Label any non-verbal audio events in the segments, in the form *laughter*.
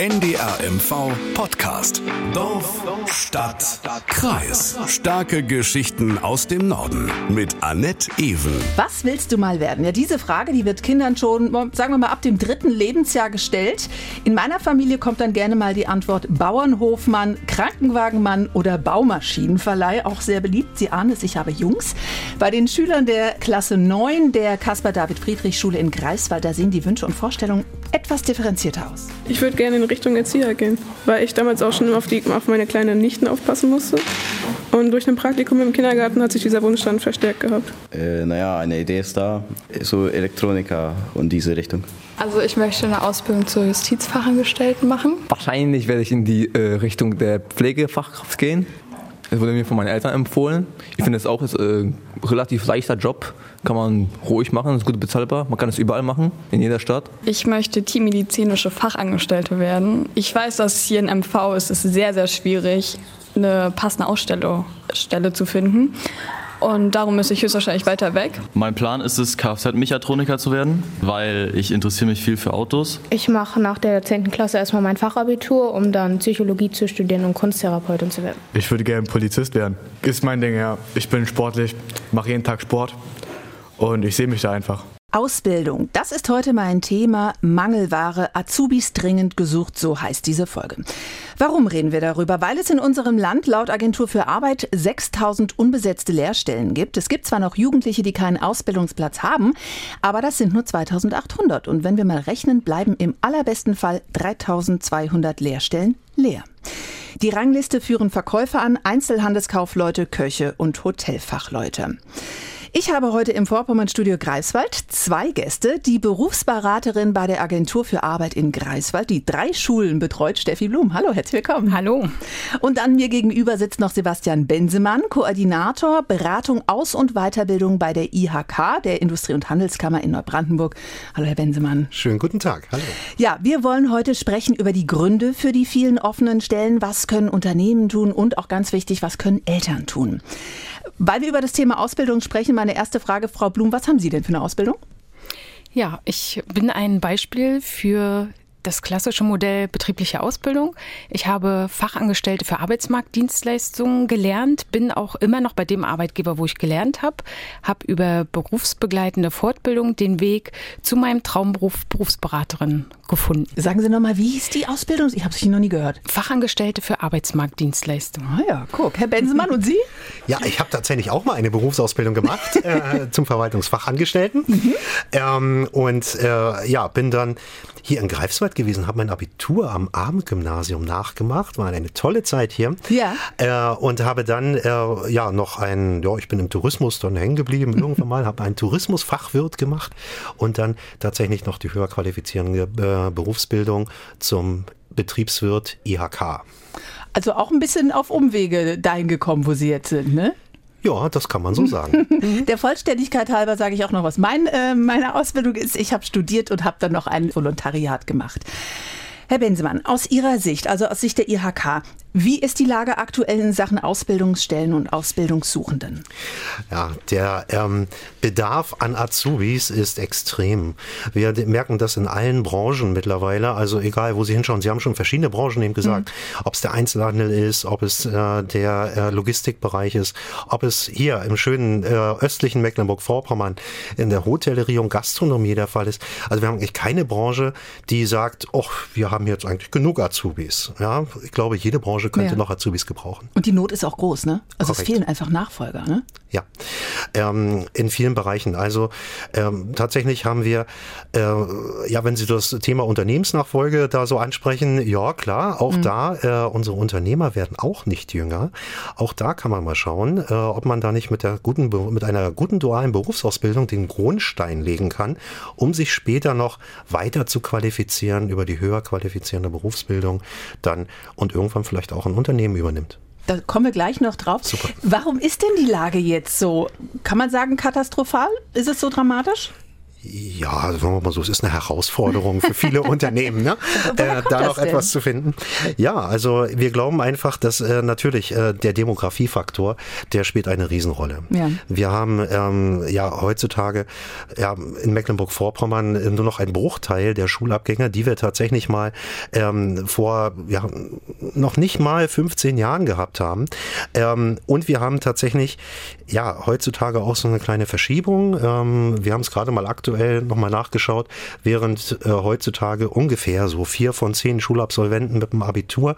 NDR MV Podcast. Dorf, Stadt, Kreis. Starke Geschichten aus dem Norden mit Annette Ewen. Was willst du mal werden? Ja, diese Frage, die wird Kindern schon, sagen wir mal, ab dem dritten Lebensjahr gestellt. In meiner Familie kommt dann gerne mal die Antwort Bauernhofmann, Krankenwagenmann oder Baumaschinenverleih. Auch sehr beliebt. Sie ahnen es, ich habe Jungs. Bei den Schülern der Klasse 9 der Caspar-David-Friedrich-Schule in Greifswald, da sehen die Wünsche und Vorstellungen etwas differenzierter aus. Ich würde gerne in Richtung Erzieher gehen, weil ich damals auch schon auf, die, auf meine kleinen Nichten aufpassen musste. Und durch ein Praktikum im Kindergarten hat sich dieser Wunsch dann verstärkt gehabt. Äh, naja, eine Idee ist da, so Elektroniker und diese Richtung. Also ich möchte eine Ausbildung zur Justizfachangestellten machen. Wahrscheinlich werde ich in die äh, Richtung der Pflegefachkraft gehen. Das wurde mir von meinen Eltern empfohlen. Ich finde es auch ist, äh, ein relativ leichter Job. Kann man ruhig machen, ist gut bezahlbar. Man kann es überall machen, in jeder Stadt. Ich möchte tiermedizinische Fachangestellte werden. Ich weiß, dass hier in MV ist es sehr, sehr schwierig, eine passende Ausstellungsstelle zu finden. Und darum müsste ich höchstwahrscheinlich weiter weg. Mein Plan ist es, Kfz-Mechatroniker zu werden, weil ich interessiere mich viel für Autos. Ich mache nach der 10. Klasse erstmal mein Fachabitur, um dann Psychologie zu studieren und Kunsttherapeutin zu werden. Ich würde gerne Polizist werden. Ist mein Ding, ja. Ich bin sportlich, mache jeden Tag Sport und ich sehe mich da einfach. Ausbildung, das ist heute mein Thema. Mangelware, Azubis dringend gesucht, so heißt diese Folge. Warum reden wir darüber? Weil es in unserem Land laut Agentur für Arbeit 6000 unbesetzte Lehrstellen gibt. Es gibt zwar noch Jugendliche, die keinen Ausbildungsplatz haben, aber das sind nur 2800. Und wenn wir mal rechnen, bleiben im allerbesten Fall 3200 Lehrstellen leer. Die Rangliste führen Verkäufer an, Einzelhandelskaufleute, Köche und Hotelfachleute. Ich habe heute im Vorpommernstudio Greifswald zwei Gäste. Die Berufsberaterin bei der Agentur für Arbeit in Greifswald, die drei Schulen betreut, Steffi Blum. Hallo, herzlich willkommen. Hallo. Und dann mir gegenüber sitzt noch Sebastian Bensemann, Koordinator Beratung Aus- und Weiterbildung bei der IHK, der Industrie- und Handelskammer in Neubrandenburg. Hallo, Herr Bensemann. Schönen guten Tag. Hallo. Ja, wir wollen heute sprechen über die Gründe für die vielen offenen Stellen. Was können Unternehmen tun und auch ganz wichtig, was können Eltern tun? Weil wir über das Thema Ausbildung sprechen, meine erste Frage, Frau Blum, was haben Sie denn für eine Ausbildung? Ja, ich bin ein Beispiel für das klassische Modell betriebliche Ausbildung. Ich habe Fachangestellte für Arbeitsmarktdienstleistungen gelernt, bin auch immer noch bei dem Arbeitgeber, wo ich gelernt habe, habe über berufsbegleitende Fortbildung den Weg zu meinem Traumberuf Berufsberaterin gefunden. Sagen Sie nochmal, wie hieß die Ausbildung? Ich habe es noch nie gehört. Fachangestellte für Arbeitsmarktdienstleistungen. Ah ja, guck. Herr Bensemann und Sie? Ja, ich habe tatsächlich auch mal eine Berufsausbildung gemacht *laughs* äh, zum Verwaltungsfachangestellten. Mhm. Ähm, und äh, ja, bin dann hier in Greifswald gewesen, habe mein Abitur am Abendgymnasium nachgemacht, war eine tolle Zeit hier. Ja. Äh, und habe dann äh, ja noch ein, ja, ich bin im Tourismus dann hängen geblieben *laughs* irgendwann mal, habe einen Tourismusfachwirt gemacht und dann tatsächlich noch die höher qualifizierende äh, Berufsbildung zum Betriebswirt IHK. Also auch ein bisschen auf Umwege dahin gekommen, wo Sie jetzt sind, ne? Ja, das kann man so sagen. *laughs* Der Vollständigkeit halber sage ich auch noch was. Mein, äh, meine Ausbildung ist, ich habe studiert und habe dann noch ein Volontariat gemacht. Herr Bensemann, aus Ihrer Sicht, also aus Sicht der IHK, wie ist die Lage aktuell in Sachen Ausbildungsstellen und Ausbildungssuchenden? Ja, der ähm, Bedarf an Azubis ist extrem. Wir merken das in allen Branchen mittlerweile. Also egal, wo Sie hinschauen. Sie haben schon verschiedene Branchen eben gesagt. Mhm. Ob es der Einzelhandel ist, ob es äh, der äh, Logistikbereich ist, ob es hier im schönen äh, östlichen Mecklenburg-Vorpommern in der Hotellerie und Gastronomie der Fall ist. Also wir haben eigentlich keine Branche, die sagt, oh, wir haben jetzt eigentlich genug Azubis. Ja, ich glaube, jede Branche Branche könnte ja. noch Azubis gebrauchen. Und die Not ist auch groß, ne? Also Korrekt. es fehlen einfach Nachfolger, ne? Ja, ähm, in vielen Bereichen. Also ähm, tatsächlich haben wir, äh, ja, wenn Sie das Thema Unternehmensnachfolge da so ansprechen, ja klar, auch mhm. da, äh, unsere Unternehmer werden auch nicht jünger. Auch da kann man mal schauen, äh, ob man da nicht mit der guten, mit einer guten dualen Berufsausbildung den Grundstein legen kann, um sich später noch weiter zu qualifizieren über die höher qualifizierende Berufsbildung dann und irgendwann vielleicht auch ein Unternehmen übernimmt. Da kommen wir gleich noch drauf. Super. Warum ist denn die Lage jetzt so? Kann man sagen katastrophal? Ist es so dramatisch? Ja, sagen wir mal so, es ist eine Herausforderung für viele *laughs* Unternehmen, ne? äh, da noch etwas zu finden. Ja, also wir glauben einfach, dass äh, natürlich äh, der Demografiefaktor, der spielt eine Riesenrolle. Ja. Wir haben ähm, ja heutzutage ja, in Mecklenburg-Vorpommern nur noch einen Bruchteil der Schulabgänger, die wir tatsächlich mal ähm, vor ja, noch nicht mal 15 Jahren gehabt haben. Ähm, und wir haben tatsächlich ja heutzutage auch so eine kleine Verschiebung. Ähm, wir haben es gerade mal aktuell nochmal nachgeschaut, während äh, heutzutage ungefähr so vier von zehn Schulabsolventen mit einem Abitur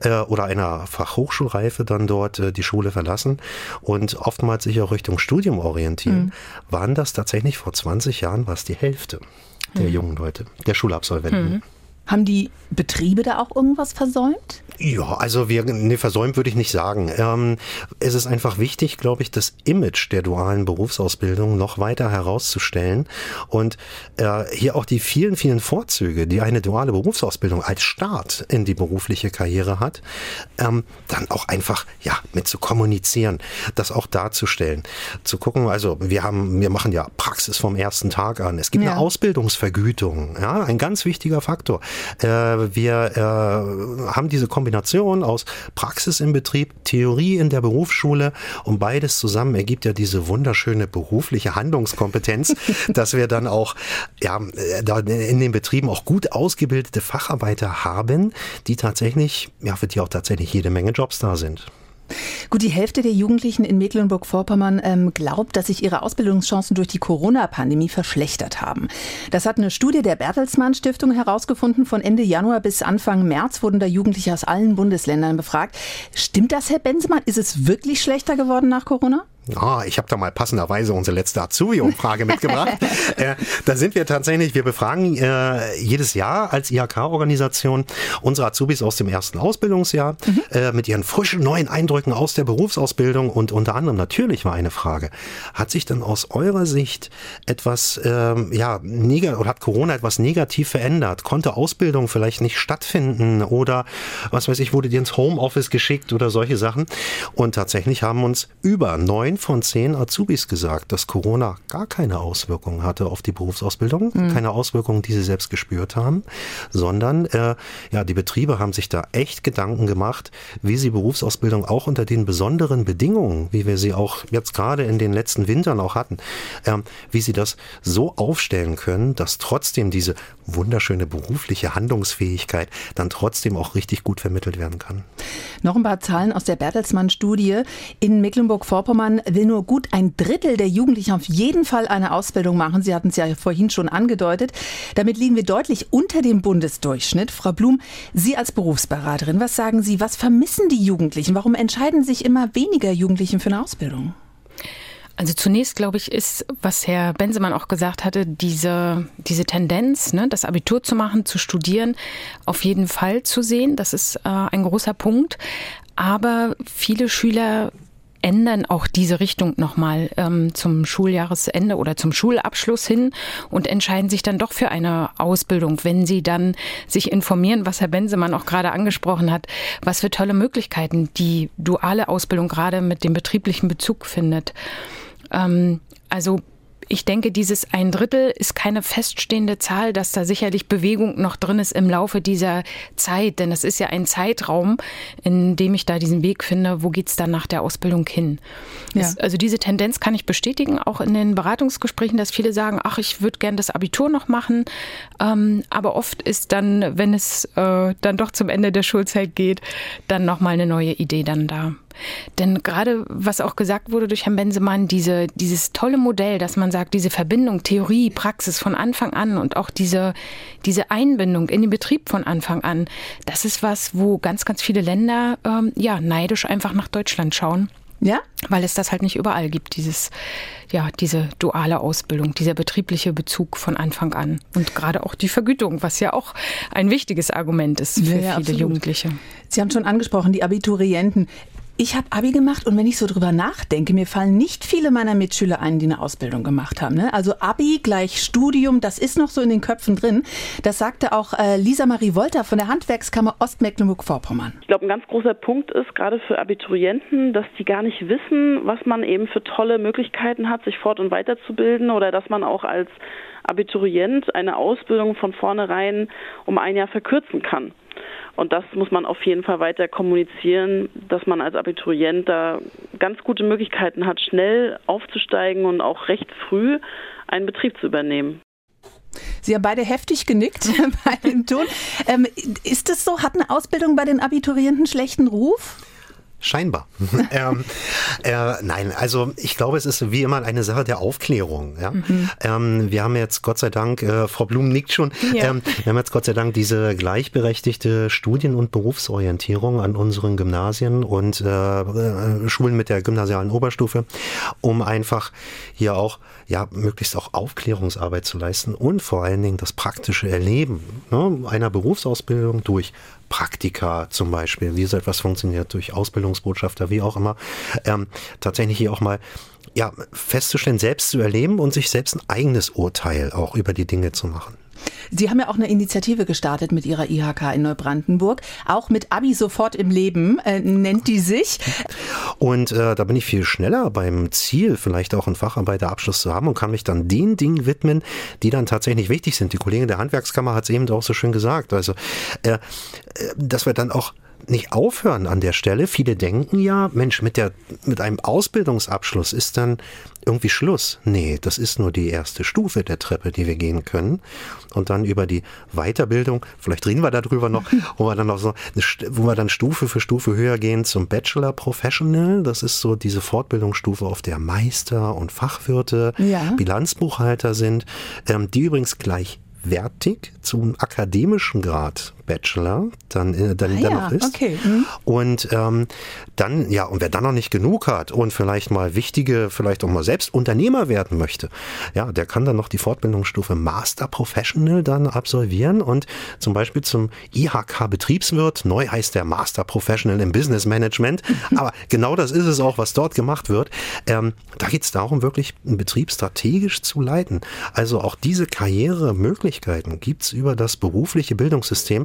äh, oder einer Fachhochschulreife dann dort äh, die Schule verlassen und oftmals sich auch Richtung Studium orientieren, mhm. waren das tatsächlich vor 20 Jahren was die Hälfte der mhm. jungen Leute, der Schulabsolventen. Mhm. Haben die Betriebe da auch irgendwas versäumt? Ja, also wir, ne, versäumt würde ich nicht sagen. Ähm, es ist einfach wichtig, glaube ich, das Image der dualen Berufsausbildung noch weiter herauszustellen und äh, hier auch die vielen, vielen Vorzüge, die eine duale Berufsausbildung als Start in die berufliche Karriere hat, ähm, dann auch einfach, ja, mit zu kommunizieren, das auch darzustellen, zu gucken, also wir haben, wir machen ja Praxis vom ersten Tag an. Es gibt ja. eine Ausbildungsvergütung, ja, ein ganz wichtiger Faktor. Äh, wir äh, haben diese Kombination aus Praxis im Betrieb, Theorie in der Berufsschule und beides zusammen ergibt ja diese wunderschöne berufliche Handlungskompetenz, *laughs* dass wir dann auch ja, äh, in den Betrieben auch gut ausgebildete Facharbeiter haben, die tatsächlich, ja, für die auch tatsächlich jede Menge Jobs da sind. Gut, die Hälfte der Jugendlichen in Mecklenburg-Vorpommern ähm, glaubt, dass sich ihre Ausbildungschancen durch die Corona-Pandemie verschlechtert haben. Das hat eine Studie der Bertelsmann Stiftung herausgefunden. Von Ende Januar bis Anfang März wurden da Jugendliche aus allen Bundesländern befragt. Stimmt das, Herr Bensemann? Ist es wirklich schlechter geworden nach Corona? Ja, ich habe da mal passenderweise unsere letzte Azubi-Umfrage mitgebracht. *laughs* äh, da sind wir tatsächlich, wir befragen äh, jedes Jahr als IHK-Organisation unsere Azubis aus dem ersten Ausbildungsjahr mhm. äh, mit ihren frischen neuen Eindrücken aus der Berufsausbildung und unter anderem natürlich war eine Frage, hat sich denn aus eurer Sicht etwas, ähm, ja, negativ, oder hat Corona etwas negativ verändert? Konnte Ausbildung vielleicht nicht stattfinden oder was weiß ich, wurde dir ins Homeoffice geschickt oder solche Sachen? Und tatsächlich haben uns über neun von zehn Azubis gesagt, dass Corona gar keine Auswirkungen hatte auf die Berufsausbildung, mhm. keine Auswirkungen, die sie selbst gespürt haben, sondern äh, ja, die Betriebe haben sich da echt Gedanken gemacht, wie sie Berufsausbildung auch unter den besonderen Bedingungen, wie wir sie auch jetzt gerade in den letzten Wintern auch hatten, äh, wie sie das so aufstellen können, dass trotzdem diese wunderschöne berufliche Handlungsfähigkeit dann trotzdem auch richtig gut vermittelt werden kann. Noch ein paar Zahlen aus der Bertelsmann-Studie. In Mecklenburg-Vorpommern will nur gut ein Drittel der Jugendlichen auf jeden Fall eine Ausbildung machen. Sie hatten es ja vorhin schon angedeutet. Damit liegen wir deutlich unter dem Bundesdurchschnitt. Frau Blum, Sie als Berufsberaterin, was sagen Sie, was vermissen die Jugendlichen? Warum entscheiden sich immer weniger Jugendlichen für eine Ausbildung? Also zunächst, glaube ich, ist, was Herr Bensemann auch gesagt hatte, diese, diese Tendenz, ne, das Abitur zu machen, zu studieren, auf jeden Fall zu sehen. Das ist äh, ein großer Punkt. Aber viele Schüler ändern auch diese Richtung nochmal ähm, zum Schuljahresende oder zum Schulabschluss hin und entscheiden sich dann doch für eine Ausbildung, wenn sie dann sich informieren, was Herr Bensemann auch gerade angesprochen hat, was für tolle Möglichkeiten die duale Ausbildung gerade mit dem betrieblichen Bezug findet. Ähm, also ich denke, dieses ein Drittel ist keine feststehende Zahl, dass da sicherlich Bewegung noch drin ist im Laufe dieser Zeit. Denn es ist ja ein Zeitraum, in dem ich da diesen Weg finde, wo geht's dann nach der Ausbildung hin. Ja. Es, also diese Tendenz kann ich bestätigen, auch in den Beratungsgesprächen, dass viele sagen, ach, ich würde gern das Abitur noch machen. Ähm, aber oft ist dann, wenn es äh, dann doch zum Ende der Schulzeit geht, dann nochmal eine neue Idee dann da. Denn gerade, was auch gesagt wurde durch Herrn Bensemann, diese, dieses tolle Modell, dass man sagt, diese Verbindung Theorie, Praxis von Anfang an und auch diese, diese Einbindung in den Betrieb von Anfang an, das ist was, wo ganz, ganz viele Länder ähm, ja neidisch einfach nach Deutschland schauen. Ja? Weil es das halt nicht überall gibt, dieses, ja, diese duale Ausbildung, dieser betriebliche Bezug von Anfang an. Und gerade auch die Vergütung, was ja auch ein wichtiges Argument ist für ja, viele absolut. Jugendliche. Sie haben schon angesprochen, die Abiturienten Ich habe Abi gemacht und wenn ich so drüber nachdenke, mir fallen nicht viele meiner Mitschüler ein, die eine Ausbildung gemacht haben. Ne? Also Abi gleich Studium, das ist noch so in den Köpfen drin. Das sagte auch äh, Lisa Marie Wolter von der Handwerkskammer Ostmecklenburg-Vorpommern. Ich glaube, ein ganz großer Punkt ist gerade für Abiturienten, dass die gar nicht wissen, was man eben für tolle Möglichkeiten hat, sich fort- und weiterzubilden oder dass man auch als Abiturient eine Ausbildung von vornherein um ein Jahr verkürzen kann. Und das muss man auf jeden Fall weiter kommunizieren, dass man als Abiturient da ganz gute Möglichkeiten hat, schnell aufzusteigen und auch recht früh einen Betrieb zu übernehmen. Sie haben beide heftig genickt *laughs* bei dem Ton. Ähm, ist es so, hat eine Ausbildung bei den Abiturienten schlechten Ruf? Scheinbar. *laughs* ähm, äh, nein, also ich glaube, es ist wie immer eine Sache der Aufklärung. Ja? Mhm. Ähm, wir haben jetzt Gott sei Dank, äh, Frau Blum nickt schon, ja. ähm, wir haben jetzt Gott sei Dank diese gleichberechtigte Studien- und Berufsorientierung an unseren Gymnasien und äh, äh, Schulen mit der gymnasialen Oberstufe, um einfach hier auch ja möglichst auch Aufklärungsarbeit zu leisten und vor allen Dingen das praktische Erleben ne, einer Berufsausbildung durch Praktika zum Beispiel, wie so etwas funktioniert, durch Ausbildungsbotschafter, wie auch immer, ähm, tatsächlich hier auch mal ja, festzustellen, selbst zu erleben und sich selbst ein eigenes Urteil auch über die Dinge zu machen. Sie haben ja auch eine Initiative gestartet mit Ihrer IHK in Neubrandenburg, auch mit Abi sofort im Leben, äh, nennt die sich. Und äh, da bin ich viel schneller beim Ziel, vielleicht auch einen Facharbeiterabschluss zu haben und kann mich dann den Dingen widmen, die dann tatsächlich wichtig sind. Die Kollegin der Handwerkskammer hat es eben auch so schön gesagt. Also, äh, äh dass wir dann auch nicht aufhören an der Stelle. Viele denken ja, Mensch, mit, der, mit einem Ausbildungsabschluss ist dann irgendwie Schluss. Nee, das ist nur die erste Stufe der Treppe, die wir gehen können. Und dann über die Weiterbildung, vielleicht reden wir darüber noch, *laughs* wo wir dann noch so, wo wir dann Stufe für Stufe höher gehen zum Bachelor Professional. Das ist so diese Fortbildungsstufe, auf der Meister und Fachwirte, ja. Bilanzbuchhalter sind, ähm, die übrigens gleich wertig zum akademischen Grad Bachelor dann, äh, dann, ah, dann ja, noch ist. Okay. Mhm. Und ähm, dann, ja, und wer dann noch nicht genug hat und vielleicht mal wichtige, vielleicht auch mal selbst Unternehmer werden möchte, ja, der kann dann noch die Fortbildungsstufe Master Professional dann absolvieren und zum Beispiel zum IHK Betriebswirt, neu heißt der Master Professional im Business Management, aber genau das ist es auch, was dort gemacht wird. Ähm, da geht es darum, wirklich einen Betrieb strategisch zu leiten. Also auch diese Karrieremöglichkeiten gibt es über das berufliche Bildungssystem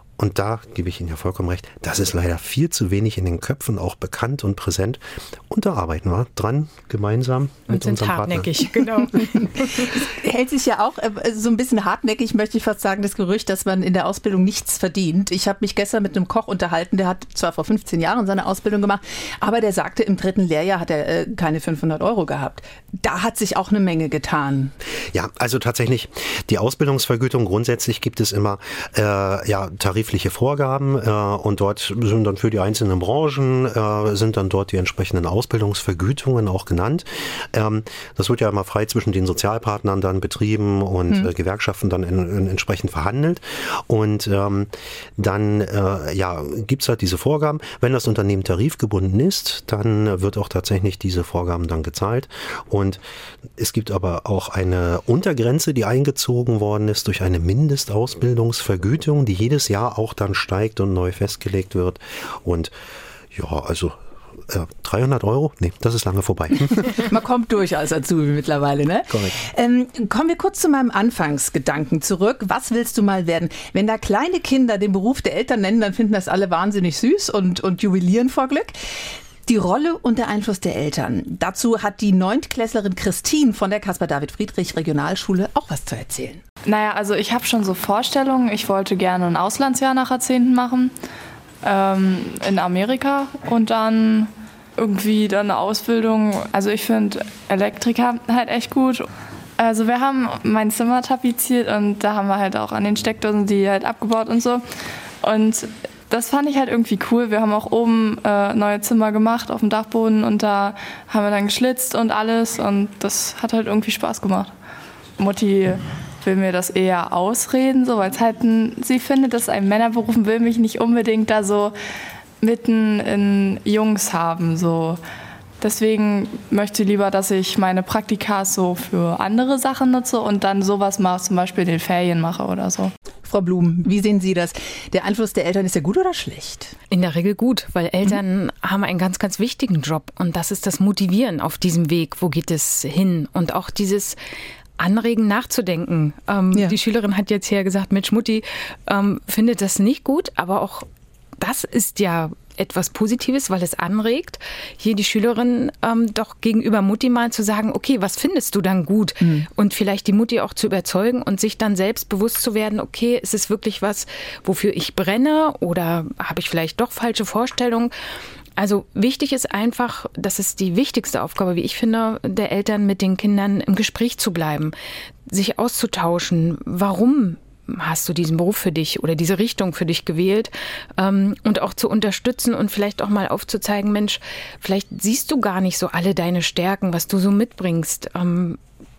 und da gebe ich Ihnen ja vollkommen recht, das ist leider viel zu wenig in den Köpfen auch bekannt und präsent. Und da arbeiten wir dran, gemeinsam und mit sind hartnäckig, Partner. genau. *laughs* Hält sich ja auch äh, so ein bisschen hartnäckig, möchte ich fast sagen, das Gerücht, dass man in der Ausbildung nichts verdient. Ich habe mich gestern mit einem Koch unterhalten, der hat zwar vor 15 Jahren seine Ausbildung gemacht, aber der sagte, im dritten Lehrjahr hat er äh, keine 500 Euro gehabt. Da hat sich auch eine Menge getan. Ja, also tatsächlich, die Ausbildungsvergütung grundsätzlich gibt es immer äh, ja, tariflich gesetzliche Vorgaben äh, und dort sind dann für die einzelnen Branchen äh, sind dann dort die entsprechenden Ausbildungsvergütungen auch genannt. Ähm, das wird ja immer frei zwischen den Sozialpartnern dann betrieben und hm. äh, Gewerkschaften dann in, in entsprechend verhandelt und ähm, dann äh, ja gibt's halt diese Vorgaben. Wenn das Unternehmen tarifgebunden ist, dann wird auch tatsächlich diese Vorgaben dann gezahlt und es gibt aber auch eine Untergrenze, die eingezogen worden ist durch eine Mindestausbildungsvergütung, die jedes Jahr auch dann steigt und neu festgelegt wird. Und ja, also 300 äh, Euro? Nee, das ist lange vorbei. *laughs* *laughs* Man kommt durch als Azubi mittlerweile, ne? Korrekt. Ähm, kommen wir kurz zu meinem Anfangsgedanken zurück. Was willst du mal werden? Wenn da kleine Kinder den Beruf der Eltern nennen, dann finden das alle wahnsinnig süß und, und jubilieren vor Glück. Die Rolle und der Einfluss der Eltern. Dazu hat die Neuntklässlerin Christine von der Caspar David Friedrich Regionalschule auch was zu erzählen. Naja, also ich habe schon so Vorstellungen. Ich wollte gerne ein Auslandsjahr nach Jahrzehnten machen ähm, in Amerika und dann irgendwie dann eine Ausbildung. Also ich finde Elektriker halt echt gut. Also wir haben mein Zimmer tapeziert und da haben wir halt auch an den Steckdosen die halt abgebaut und so. Und das fand ich halt irgendwie cool. Wir haben auch oben äh, neue Zimmer gemacht auf dem Dachboden und da haben wir dann geschlitzt und alles und das hat halt irgendwie Spaß gemacht. Mutti will mir das eher ausreden, so, weil es halt ein, sie findet, dass ein Männerberuf will mich nicht unbedingt da so mitten in Jungs haben, so. Deswegen möchte ich lieber, dass ich meine Praktika so für andere Sachen nutze und dann sowas mache, zum Beispiel den Ferien mache oder so. Frau Blum, wie sehen Sie das? Der Einfluss der Eltern ist ja gut oder schlecht? In der Regel gut, weil Eltern mhm. haben einen ganz, ganz wichtigen Job und das ist das Motivieren auf diesem Weg. Wo geht es hin? Und auch dieses anregen, nachzudenken. Ähm, ja. Die Schülerin hat jetzt hier gesagt, Mensch, Mutti ähm, findet das nicht gut, aber auch das ist ja etwas Positives, weil es anregt, hier die Schülerin ähm, doch gegenüber Mutti mal zu sagen, okay, was findest du dann gut? Mhm. Und vielleicht die Mutti auch zu überzeugen und sich dann selbst bewusst zu werden, okay, ist es wirklich was, wofür ich brenne oder habe ich vielleicht doch falsche Vorstellungen? Also wichtig ist einfach, das ist die wichtigste Aufgabe, wie ich finde, der Eltern mit den Kindern im Gespräch zu bleiben, sich auszutauschen. Warum hast du diesen Beruf für dich oder diese Richtung für dich gewählt ähm, und auch zu unterstützen und vielleicht auch mal aufzuzeigen, Mensch, vielleicht siehst du gar nicht so alle deine Stärken, was du so mitbringst. Ähm,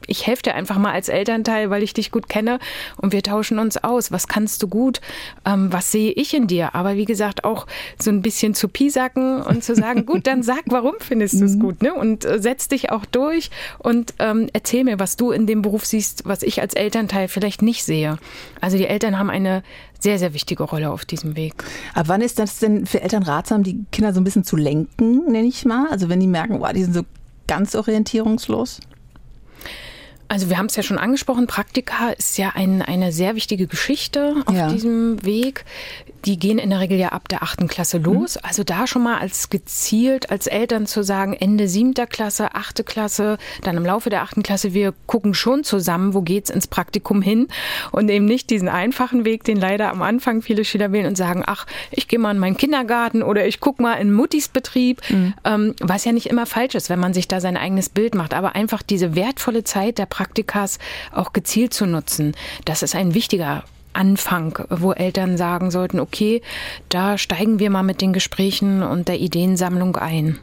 ich helfe dir einfach mal als Elternteil, weil ich dich gut kenne und wir tauschen uns aus. Was kannst du gut? Ähm, was sehe ich in dir? Aber wie gesagt, auch so ein bisschen zu piesacken und zu sagen, *laughs* gut, dann sag, warum findest du es mhm. gut? Ne? Und äh, setz dich auch durch und ähm, erzähl mir, was du in dem Beruf siehst, was ich als Elternteil vielleicht nicht sehe. Also die Eltern haben eine sehr, sehr wichtige Rolle auf diesem Weg. Ab wann ist das denn für Eltern ratsam, die Kinder so ein bisschen zu lenken, nenne ich mal? Also wenn die merken, wow, die sind so ganz orientierungslos? Also wir haben es ja schon angesprochen, Praktika ist ja ein, eine sehr wichtige Geschichte auf ja. diesem Weg. Die gehen in der Regel ja ab der achten Klasse mhm. los. Mhm. Also da schon mal als gezielt als Eltern zu sagen, Ende siebter Klasse, achte Klasse, dann im Laufe der achten Klasse, wir gucken schon zusammen, wo geht's ins Praktikum hin und eben nicht diesen einfachen Weg, den leider am Anfang viele Schüler wählen und sagen, ach, ich gehe mal in meinen Kindergarten oder ich gucke mal in Muttis Betrieb, mhm. ähm, was ja nicht immer falsch ist, wenn man sich da sein eigenes Bild macht, aber einfach diese wertvolle Zeit der Praktikas auch gezielt zu nutzen. Das ist ein wichtiger Anfang, wo Eltern sagen sollten, okay, da steigen wir mal mit den Gesprächen und der Ideensammlung ein.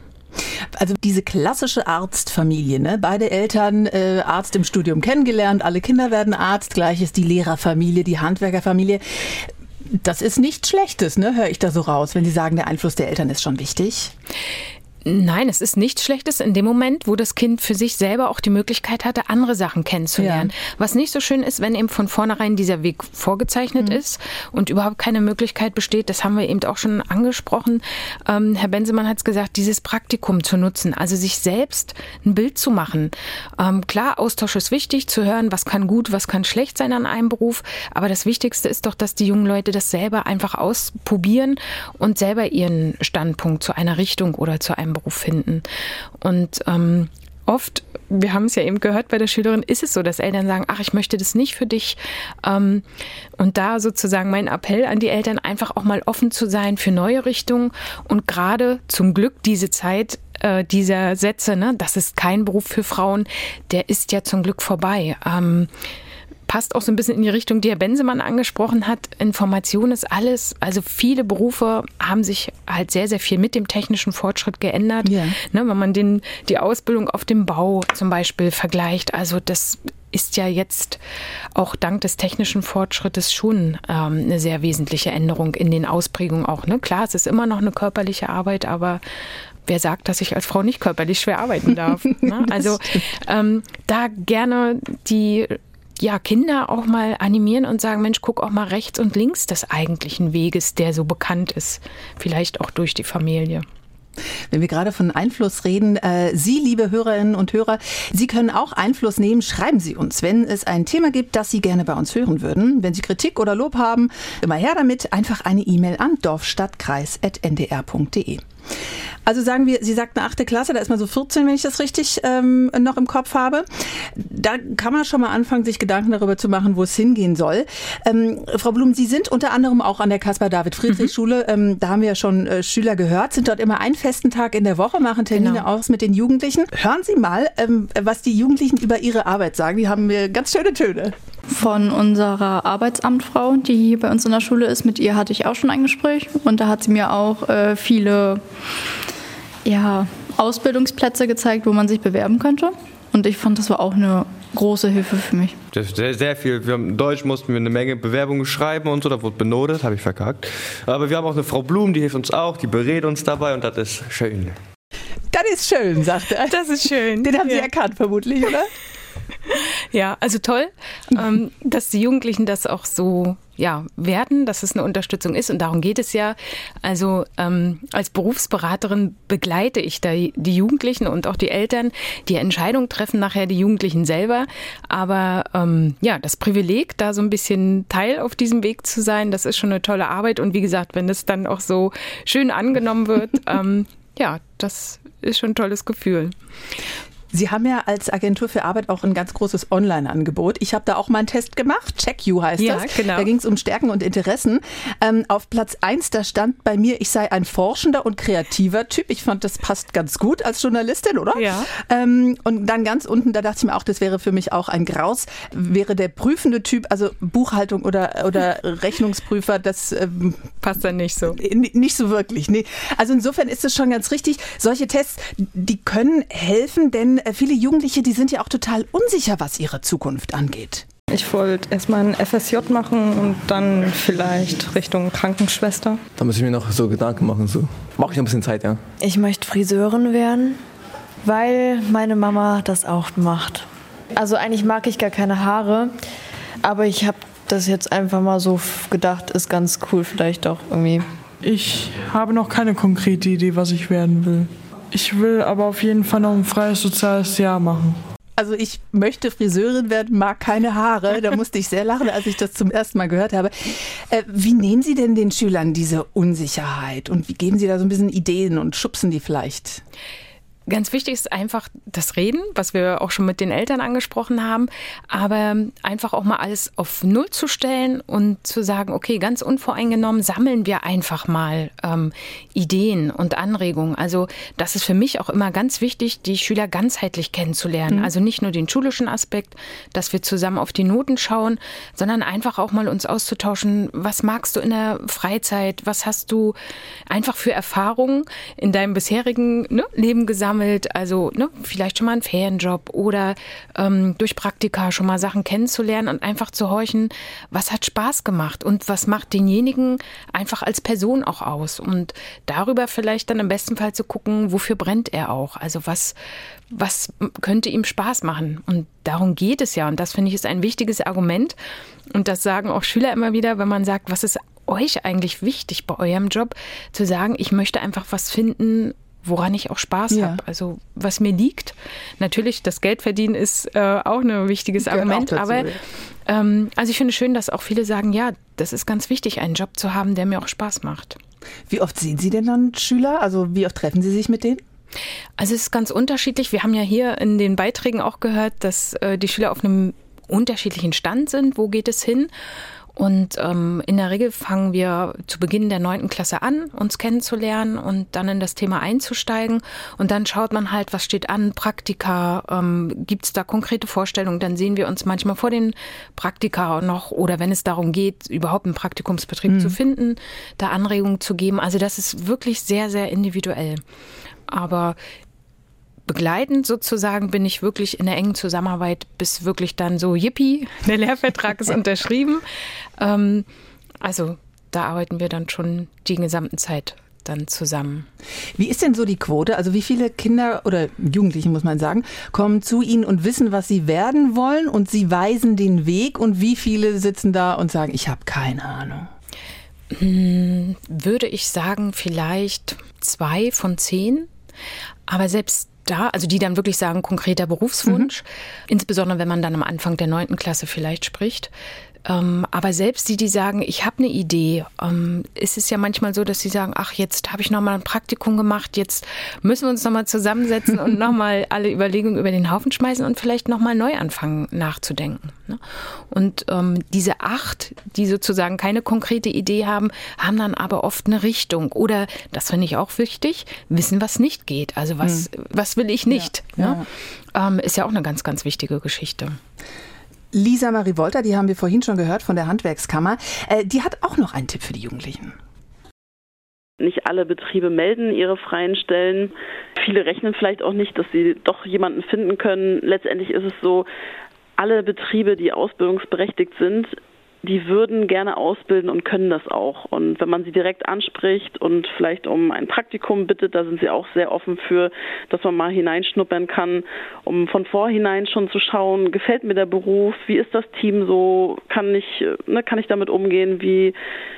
Also diese klassische Arztfamilie, ne? beide Eltern äh, Arzt im Studium kennengelernt, alle Kinder werden Arzt, gleich ist die Lehrerfamilie, die Handwerkerfamilie. Das ist nichts Schlechtes, ne? höre ich da so raus, wenn Sie sagen, der Einfluss der Eltern ist schon wichtig. Nein, es ist nichts Schlechtes in dem Moment, wo das Kind für sich selber auch die Möglichkeit hatte, andere Sachen kennenzulernen. Ja. Was nicht so schön ist, wenn eben von vornherein dieser Weg vorgezeichnet mhm. ist und überhaupt keine Möglichkeit besteht, das haben wir eben auch schon angesprochen. Ähm, Herr Bensemann hat es gesagt, dieses Praktikum zu nutzen, also sich selbst ein Bild zu machen. Ähm, klar, Austausch ist wichtig, zu hören, was kann gut, was kann schlecht sein an einem Beruf, aber das Wichtigste ist doch, dass die jungen Leute das selber einfach ausprobieren und selber ihren Standpunkt zu einer Richtung oder zu einem einen Beruf finden. Und ähm, oft, wir haben es ja eben gehört bei der Schülerin, ist es so, dass Eltern sagen, ach, ich möchte das nicht für dich. Ähm, und da sozusagen mein Appell an die Eltern, einfach auch mal offen zu sein für neue Richtungen und gerade zum Glück diese Zeit äh, dieser Sätze, ne, das ist kein Beruf für Frauen, der ist ja zum Glück vorbei. Passt auch so ein bisschen in die Richtung, die Herr Bensemann angesprochen hat. Information ist alles. Also viele Berufe haben sich halt sehr, sehr viel mit dem technischen Fortschritt geändert. Ja. Ne, wenn man den, die Ausbildung auf dem Bau zum Beispiel vergleicht. Also das ist ja jetzt auch dank des technischen Fortschrittes schon ähm, eine sehr wesentliche Änderung in den Ausprägungen auch. Ne? Klar, es ist immer noch eine körperliche Arbeit, aber wer sagt, dass ich als Frau nicht körperlich schwer arbeiten darf? *laughs* Ne? Also ähm, da gerne die ja, Kinder auch mal animieren und sagen, Mensch, guck auch mal rechts und links des eigentlichen Weges, der so bekannt ist, vielleicht auch durch die Familie. Wenn wir gerade von Einfluss reden, äh, Sie, liebe Hörerinnen und Hörer, Sie können auch Einfluss nehmen. Schreiben Sie uns, wenn es ein Thema gibt, das Sie gerne bei uns hören würden. Wenn Sie Kritik oder Lob haben, immer her damit. Einfach eine E-Mail an dorfstadtkreis.ndr.de. Also sagen wir, Sie sagten achte Klasse, da ist man so 14, wenn ich das richtig ähm, noch im Kopf habe. Da kann man schon mal anfangen, sich Gedanken darüber zu machen, wo es hingehen soll. Ähm, Frau Blum, Sie sind unter anderem auch an der Caspar-David-Friedrich-Schule. Mhm. Ähm, da haben wir ja schon äh, Schüler gehört, sind dort immer einen festen Tag in der Woche, machen Termine genau. aus mit den Jugendlichen. Hören Sie mal, ähm, was die Jugendlichen über ihre Arbeit sagen. Die haben mir ganz schöne Töne. Von unserer Arbeitsamtfrau, die hier bei uns in der Schule ist, mit ihr hatte ich auch schon ein Gespräch und da hat sie mir auch äh, viele ja, Ausbildungsplätze gezeigt, wo man sich bewerben könnte. Und ich fand, das war auch eine große Hilfe für mich. Sehr, sehr viel. Wir haben, in Deutsch mussten wir eine Menge Bewerbungen schreiben und so, da wurde benotet, habe ich verkackt. Aber wir haben auch eine Frau Blum, die hilft uns auch, die berät uns dabei und das ist schön. Das ist schön, sagt er. Das ist schön. Den haben Sie Ja. erkannt, vermutlich, oder? *laughs* *laughs* Ja, also toll, ähm, dass die Jugendlichen das auch so ja, werden, dass es eine Unterstützung ist. Und darum geht es ja. Also ähm, als Berufsberaterin begleite ich da die Jugendlichen und auch die Eltern. Die Entscheidung treffen nachher die Jugendlichen selber. Aber ähm, ja, das Privileg, da so ein bisschen Teil auf diesem Weg zu sein, das ist schon eine tolle Arbeit. Und wie gesagt, wenn es dann auch so schön angenommen wird, *laughs* ähm, ja, das ist schon ein tolles Gefühl. Sie haben ja als Agentur für Arbeit auch ein ganz großes Online-Angebot. Ich habe da auch mal einen Test gemacht. Check You heißt Ja, das. genau. Da ging es um Stärken und Interessen. Ähm, auf Platz 1, da stand bei mir, ich sei ein forschender und kreativer Typ. Ich fand, das passt ganz gut als Journalistin, oder? Ja. Ähm, und dann ganz unten, da dachte ich mir auch, das wäre für mich auch ein Graus, wäre der prüfende Typ, also Buchhaltung oder, oder *laughs* Rechnungsprüfer, das ähm, passt dann nicht so. Nicht so wirklich, nee. Also insofern ist es schon ganz richtig. Solche Tests, die können helfen, denn äh, viele Jugendliche, die sind ja auch total unsicher, was ihre Zukunft angeht. Ich wollte erstmal ein FSJ machen und dann vielleicht Richtung Krankenschwester. Da muss ich mir noch so Gedanken machen. So. Mach ich noch ein bisschen Zeit, ja. Ich möchte Friseurin werden, weil meine Mama das auch macht. Also eigentlich mag ich gar keine Haare, aber ich habe das jetzt einfach mal so gedacht, ist ganz cool vielleicht auch irgendwie. Ich habe noch keine konkrete Idee, was ich werden will. Ich will aber auf jeden Fall noch ein freies soziales Jahr machen. Also ich möchte Friseurin werden, mag keine Haare. Da musste ich sehr lachen, als ich das zum ersten Mal gehört habe. Äh, wie nehmen Sie denn den Schülern diese Unsicherheit und wie geben Sie da so ein bisschen Ideen und schubsen die vielleicht? Ganz wichtig ist einfach das Reden, was wir auch schon mit den Eltern angesprochen haben, aber einfach auch mal alles auf Null zu stellen und zu sagen, okay, ganz unvoreingenommen sammeln wir einfach mal ähm, Ideen und Anregungen. Also das ist für mich auch immer ganz wichtig, die Schüler ganzheitlich kennenzulernen. Mhm. Also nicht nur den schulischen Aspekt, dass wir zusammen auf die Noten schauen, sondern einfach auch mal uns auszutauschen, was magst du in der Freizeit, was hast du einfach für Erfahrungen in deinem bisherigen ne, Leben gesammelt, also ne, vielleicht schon mal einen Ferienjob oder ähm, durch Praktika schon mal Sachen kennenzulernen und einfach zu horchen, was hat Spaß gemacht und was macht denjenigen einfach als Person auch aus? Und darüber vielleicht dann im besten Fall zu gucken, wofür brennt er auch, also was was könnte ihm Spaß machen? Und darum geht es ja. Und das finde ich ist ein wichtiges Argument. Und das sagen auch Schüler immer wieder, wenn man sagt, was ist euch eigentlich wichtig bei eurem Job, zu sagen, ich möchte einfach was finden, woran ich auch Spaß Ja. habe, also was mir liegt. Natürlich, das Geldverdienen ist äh, auch ein wichtiges Gehört Argument, dazu, aber ähm, also ich finde schön, dass auch viele sagen, ja, das ist ganz wichtig, einen Job zu haben, der mir auch Spaß macht. Wie oft sehen Sie denn dann Schüler? Also wie oft treffen Sie sich mit denen? Also es ist ganz unterschiedlich. Wir haben ja hier in den Beiträgen auch gehört, dass äh, die Schüler auf einem unterschiedlichen Stand sind. Wo geht es hin? Und ähm, in der Regel fangen wir zu Beginn der neunten Klasse an, uns kennenzulernen und dann in das Thema einzusteigen. Und dann schaut man halt, was steht an, Praktika, ähm, gibt es da konkrete Vorstellungen? Dann sehen wir uns manchmal vor den Praktika noch oder wenn es darum geht, überhaupt einen Praktikumsbetrieb Mhm. zu finden, da Anregungen zu geben. Also das ist wirklich sehr, sehr individuell. Aber begleitend sozusagen bin ich wirklich in der engen Zusammenarbeit, bis wirklich dann so, yippie, der Lehrvertrag ist *laughs* unterschrieben. Ähm, also da arbeiten wir dann schon die gesamten Zeit dann zusammen. Wie ist denn so die Quote? Also wie viele Kinder oder Jugendliche, muss man sagen, kommen zu Ihnen und wissen, was sie werden wollen und Sie weisen den Weg und wie viele sitzen da und sagen, ich habe keine Ahnung? Hm, Würde ich sagen, vielleicht zwei von zehn. Aber selbst da, also die dann wirklich sagen, konkreter Berufswunsch, insbesondere wenn man dann am Anfang der neunten Klasse vielleicht spricht. Ähm, aber selbst die, die sagen, ich habe eine Idee, ähm, ist es ja manchmal so, dass sie sagen, ach, jetzt habe ich noch mal ein Praktikum gemacht, jetzt müssen wir uns noch mal zusammensetzen und noch mal alle Überlegungen über den Haufen schmeißen und vielleicht noch mal neu anfangen nachzudenken. Ne? Und ähm, diese acht, die sozusagen keine konkrete Idee haben, haben dann aber oft eine Richtung oder, das finde ich auch wichtig, wissen, was nicht geht. Also was, was will ich nicht? Ja, ne? Ähm, ist ja auch eine ganz, ganz wichtige Geschichte. Lisa Marie Wolter, die haben wir vorhin schon gehört von der Handwerkskammer, äh, die hat auch noch einen Tipp für die Jugendlichen. Nicht alle Betriebe melden ihre freien Stellen. Viele rechnen vielleicht auch nicht, dass sie doch jemanden finden können. Letztendlich ist es so, alle Betriebe, die ausbildungsberechtigt sind, die würden gerne ausbilden und können das auch. Und wenn man sie direkt anspricht und vielleicht um ein Praktikum bittet, da sind sie auch sehr offen für, dass man mal hineinschnuppern kann, um von vorhinein schon zu schauen, gefällt mir der Beruf, wie ist das Team so, kann ich, ne, kann ich damit umgehen, wie,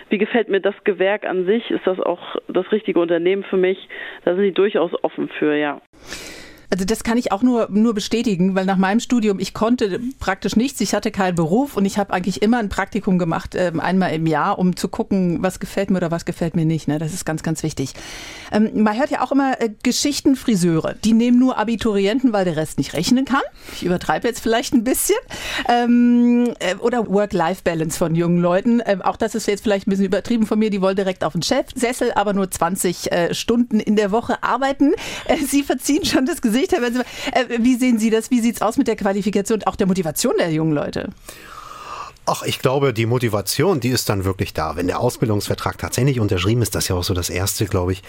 wie gefällt mir das Gewerk an sich, ist das auch das richtige Unternehmen für mich, da sind sie durchaus offen für, ja. Also das kann ich auch nur, nur bestätigen, weil nach meinem Studium, ich konnte praktisch nichts, ich hatte keinen Beruf und ich habe eigentlich immer ein Praktikum gemacht, ähm, einmal im Jahr, um zu gucken, was gefällt mir oder was gefällt mir nicht. Ne? Das ist ganz, ganz wichtig. Ähm, man hört ja auch immer äh, Geschichtenfriseure, die nehmen nur Abiturienten, weil der Rest nicht rechnen kann. Ich übertreibe jetzt vielleicht ein bisschen. Ähm, äh, oder Work-Life-Balance von jungen Leuten. Auch das ist jetzt vielleicht ein bisschen übertrieben von mir, die wollen direkt auf den Chefsessel, aber nur 20 äh, Stunden in der Woche arbeiten. Sie verziehen schon das Gesicht Herr Benzemann. Äh, wie sehen Sie das? Wie sieht es aus mit der Qualifikation und auch der Motivation der jungen Leute? Ach, ich glaube, die Motivation, die ist dann wirklich da. Wenn der Ausbildungsvertrag tatsächlich unterschrieben ist, das ist ja auch so das erste, glaube ich,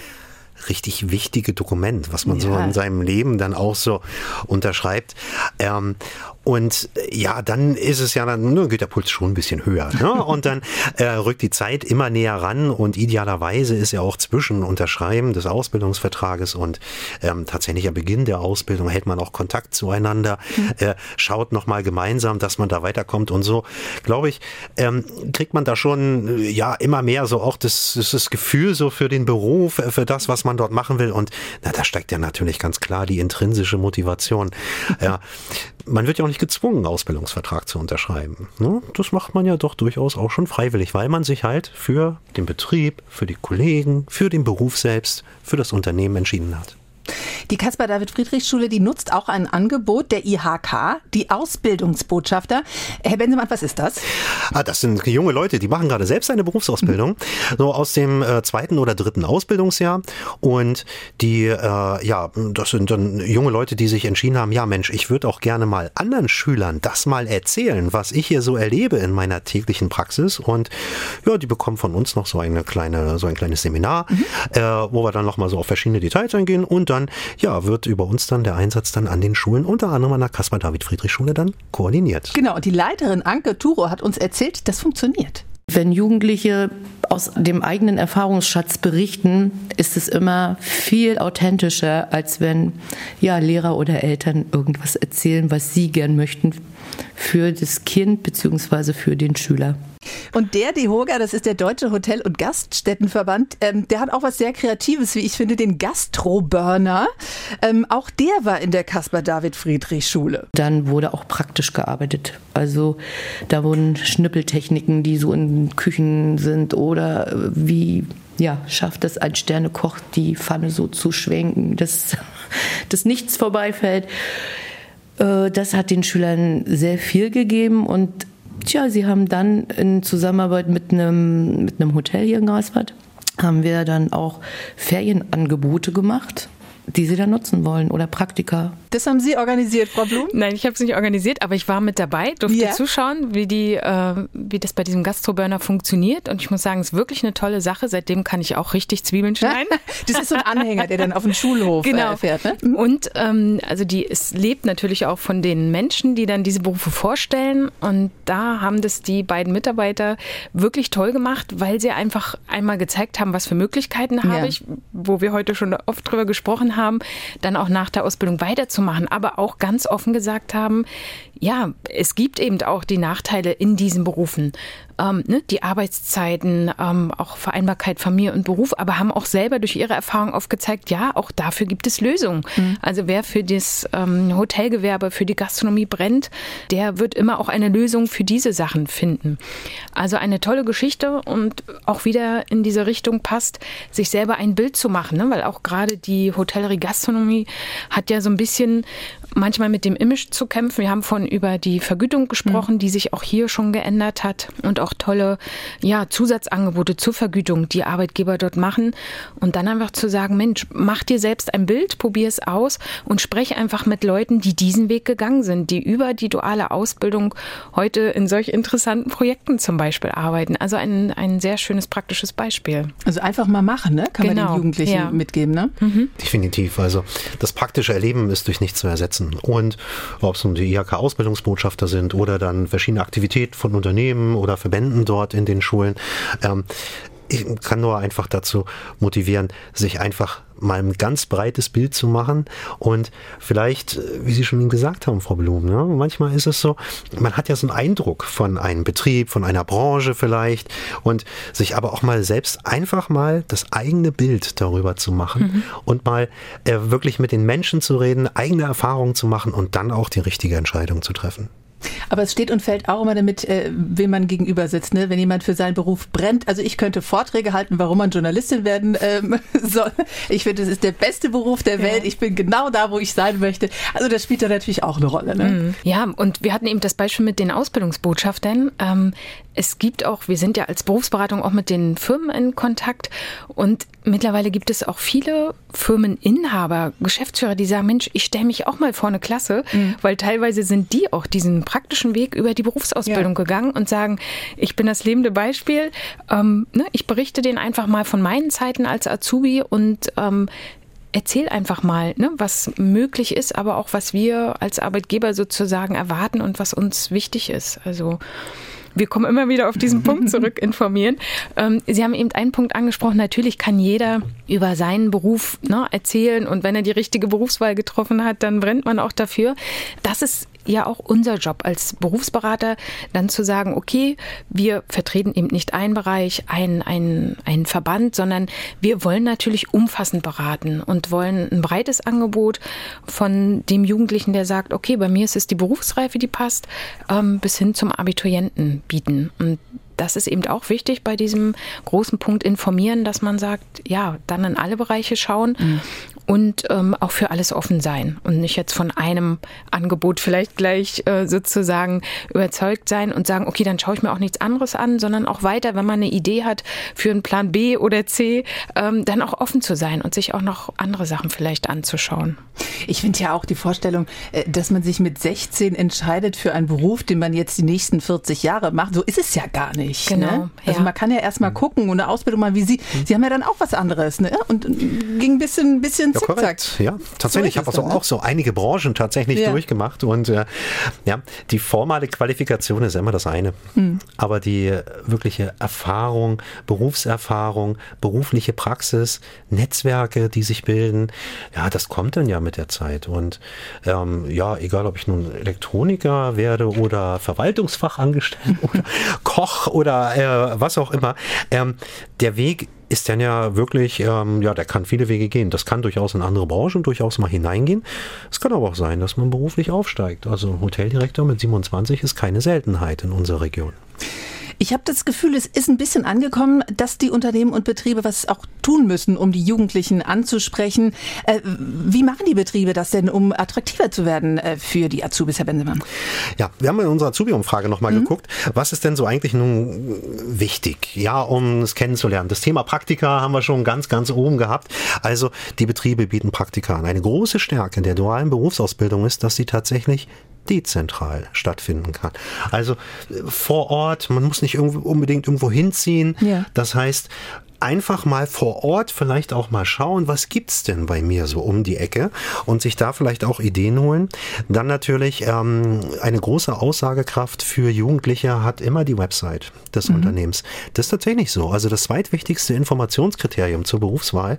richtig wichtige Dokument, was man ja. so in seinem Leben dann auch so unterschreibt. Ähm, und äh, ja, dann ist es ja, dann geht der Puls schon ein bisschen höher. Ne? *laughs* Und dann äh, rückt die Zeit immer näher ran und idealerweise ist ja auch zwischen Unterschreiben des Ausbildungsvertrages und ähm, tatsächlicher Beginn der Ausbildung hält man auch Kontakt zueinander, mhm. äh, schaut nochmal gemeinsam, dass man da weiterkommt und so, glaube ich, ähm, kriegt man da schon äh, ja immer mehr so auch das, das Gefühl so für den Beruf, äh, für das, was man dort machen will und na, da steigt ja natürlich ganz klar die intrinsische Motivation. *laughs* Ja, man wird ja auch nicht gezwungen, Ausbildungsvertrag zu unterschreiben. Ne? Das macht man ja doch durchaus auch schon freiwillig, weil man sich halt für den Betrieb, für die Kollegen, für den Beruf selbst, für das Unternehmen entschieden hat. Die Caspar-David-Friedrich-Schule, die nutzt auch ein Angebot der IHK, die Ausbildungsbotschafter. Herr Bensemann, was ist das? Ah, das sind junge Leute, die machen gerade selbst eine Berufsausbildung, mhm. so aus dem äh, zweiten oder dritten Ausbildungsjahr. Und die, äh, ja, das sind dann junge Leute, die sich entschieden haben, ja Mensch, ich würde auch gerne mal anderen Schülern das mal erzählen, was ich hier so erlebe in meiner täglichen Praxis. Und ja, die bekommen von uns noch so eine kleine, so ein kleines Seminar, mhm. äh, wo wir dann nochmal so auf verschiedene Details eingehen und dann, ja, wird über uns dann der Einsatz dann an den Schulen, unter anderem an der Caspar-David-Friedrich-Schule dann koordiniert. Genau, und die Leiterin Anke Turo hat uns erzählt, das funktioniert. Wenn Jugendliche aus dem eigenen Erfahrungsschatz berichten, ist es immer viel authentischer, als wenn ja, Lehrer oder Eltern irgendwas erzählen, was sie gern möchten für das Kind bzw. für den Schüler. Und der DEHOGA, das ist der Deutsche Hotel- und Gaststättenverband, ähm, der hat auch was sehr Kreatives, wie ich finde, den Gastroburner. Ähm, auch der war in der Caspar-David-Friedrich-Schule. Dann wurde auch praktisch gearbeitet. Also da wurden Schnippeltechniken, die so in Küchen sind oder äh, wie ja, schafft es ein Sternekoch, die Pfanne so zu schwenken, dass, *laughs* dass nichts vorbeifällt. Äh, das hat den Schülern sehr viel gegeben und Tja, sie haben dann in Zusammenarbeit mit einem, mit einem Hotel hier in Greifswald, haben wir dann auch Ferienangebote gemacht die sie dann nutzen wollen oder Praktika. Das haben Sie organisiert, Frau Blum? Nein, ich habe es nicht organisiert, aber ich war mit dabei, durfte ja. zuschauen, wie, die, äh, wie das bei diesem Gastroburner funktioniert. Und ich muss sagen, es ist wirklich eine tolle Sache. Seitdem kann ich auch richtig Zwiebeln schneiden. *laughs* das ist so ein Anhänger, der dann auf den Schulhof genau. äh, fährt. Ne? Mhm. Und ähm, also die, es lebt natürlich auch von den Menschen, die dann diese Berufe vorstellen. Und da haben das die beiden Mitarbeiter wirklich toll gemacht, weil sie einfach einmal gezeigt haben, was für Möglichkeiten ja. habe ich, wo wir heute schon oft drüber gesprochen haben, dann auch nach der Ausbildung weiterzumachen, aber auch ganz offen gesagt haben, ja, es gibt eben auch die Nachteile in diesen Berufen ähm, ne, die Arbeitszeiten, ähm, auch Vereinbarkeit Familie und Beruf, aber haben auch selber durch ihre Erfahrung aufgezeigt, ja, auch dafür gibt es Lösungen. Mhm. Also wer für das ähm, Hotelgewerbe, für die Gastronomie brennt, der wird immer auch eine Lösung für diese Sachen finden. Also eine tolle Geschichte und auch wieder in diese Richtung passt, sich selber ein Bild zu machen, ne? weil auch gerade die Hotellerie Gastronomie hat ja so ein bisschen manchmal mit dem Image zu kämpfen. Wir haben von über die Vergütung gesprochen, mhm. die sich auch hier schon geändert hat und auch tolle ja, Zusatzangebote zur Vergütung, die Arbeitgeber dort machen. Und dann einfach zu sagen, Mensch, mach dir selbst ein Bild, probier es aus und sprech einfach mit Leuten, die diesen Weg gegangen sind, die über die duale Ausbildung heute in solch interessanten Projekten zum Beispiel arbeiten. Also ein, ein sehr schönes praktisches Beispiel. Also einfach mal machen, ne? kann genau. man den genau, Jugendlichen ja. mitgeben. Ne? Mhm. Definitiv. Also das praktische Erleben ist durch nichts zu ersetzen nutzen. Und ob es nun die IHK-Ausbildungsbotschafter sind oder dann verschiedene Aktivitäten von Unternehmen oder Verbänden dort in den Schulen. Ähm, ich kann nur einfach dazu motivieren, sich einfach mal ein ganz breites Bild zu machen und vielleicht, wie Sie schon gesagt haben, Frau Blum, ne, manchmal ist es so, man hat ja so einen Eindruck von einem Betrieb, von einer Branche vielleicht und sich aber auch mal selbst einfach mal das eigene Bild darüber zu machen mhm. und mal äh, wirklich mit den Menschen zu reden, eigene Erfahrungen zu machen und dann auch die richtige Entscheidung zu treffen. Aber es steht und fällt auch immer damit, äh, wem man gegenüber sitzt. Ne? Wenn jemand für seinen Beruf brennt. Also ich könnte Vorträge halten, warum man Journalistin werden ähm, *laughs* soll. Ich finde, es ist der beste Beruf der Welt. Ich bin genau da, wo ich sein möchte. Also das spielt da natürlich auch eine Rolle. Ne? Mhm. Ja, und wir hatten eben das Beispiel mit den Ausbildungsbotschaftern. Ähm, es gibt auch, wir sind ja als Berufsberatung auch mit den Firmen in Kontakt und mittlerweile gibt es auch viele Firmeninhaber, Geschäftsführer, die sagen, Mensch, ich stelle mich auch mal vor eine Klasse, mhm. weil teilweise sind die auch diesen praktischen Weg über die Berufsausbildung ja. gegangen und sagen, ich bin das lebende Beispiel, ähm, ne, ich berichte denen einfach mal von meinen Zeiten als Azubi und ähm, erzähl einfach mal, ne, was möglich ist, aber auch was wir als Arbeitgeber sozusagen erwarten und was uns wichtig ist. Also wir kommen immer wieder auf diesen Punkt *laughs* zurück, informieren. Ähm, Sie haben eben einen Punkt angesprochen, natürlich kann jeder über seinen Beruf ne, erzählen und wenn er die richtige Berufswahl getroffen hat, dann brennt man auch dafür. Das ist ja auch unser Job als Berufsberater, dann zu sagen, okay, wir vertreten eben nicht einen Bereich, einen, einen, einen Verband, sondern wir wollen natürlich umfassend beraten und wollen ein breites Angebot von dem Jugendlichen, der sagt, okay, bei mir ist es die Berufsreife, die passt, ähm, bis hin zum Abiturienten bieten. Und das ist eben auch wichtig bei diesem großen Punkt informieren, dass man sagt, ja, dann in alle Bereiche schauen mhm und ähm, auch für alles offen sein und nicht jetzt von einem Angebot vielleicht gleich äh, sozusagen überzeugt sein und sagen, okay, dann schaue ich mir auch nichts anderes an, sondern auch weiter, wenn man eine Idee hat für einen Plan B oder C, ähm, dann auch offen zu sein und sich auch noch andere Sachen vielleicht anzuschauen. Ich finde ja auch die Vorstellung, äh, dass man sich mit 16 entscheidet für einen Beruf, den man jetzt die nächsten 40 Jahre macht. So ist es ja gar nicht. Genau. Ne? Also ja. man kann ja erstmal gucken und eine Ausbildung mal wie Sie. Sie haben ja dann auch was anderes ne? und ging ein bisschen, bisschen ja, korrekt. Ja, tatsächlich. So ich habe also auch so einige Branchen tatsächlich ja. durchgemacht und äh, ja, die formale Qualifikation ist immer das eine. Mhm. Aber die wirkliche Erfahrung, Berufserfahrung, berufliche Praxis, Netzwerke, die sich bilden, ja, das kommt dann ja mit der Zeit. Und ähm, ja, egal ob ich nun Elektroniker werde oder Verwaltungsfachangestellter *laughs* oder Koch oder äh, was auch immer, ähm, der Weg ist dann ja wirklich, ähm, ja, der kann viele Wege gehen. Das kann durchaus in andere Branchen durchaus mal hineingehen. Es kann aber auch sein, dass man beruflich aufsteigt. Also Hoteldirektor mit 27 ist keine Seltenheit in unserer Region. Ich habe das Gefühl, es ist ein bisschen angekommen, dass die Unternehmen und Betriebe was auch tun müssen, um die Jugendlichen anzusprechen. Äh, wie machen die Betriebe das denn, um attraktiver zu werden äh, für die Azubis, Herr Bensemann? Ja, wir haben in unserer Azubi-Umfrage nochmal mhm. geguckt, was ist denn so eigentlich nun wichtig, ja, um es kennenzulernen. Das Thema Praktika haben wir schon ganz, ganz oben gehabt. Also die Betriebe bieten Praktika an. Eine große Stärke der dualen Berufsausbildung ist, dass sie tatsächlich dezentral stattfinden kann. Also äh, vor Ort, man muss nicht unbedingt irgendwo hinziehen. Ja. Das heißt, einfach mal vor Ort vielleicht auch mal schauen, was gibt's denn bei mir so um die Ecke und sich da vielleicht auch Ideen holen. Dann natürlich ähm, eine große Aussagekraft für Jugendliche hat immer die Website des mhm. Unternehmens. Das ist tatsächlich so. Also das zweitwichtigste Informationskriterium zur Berufswahl.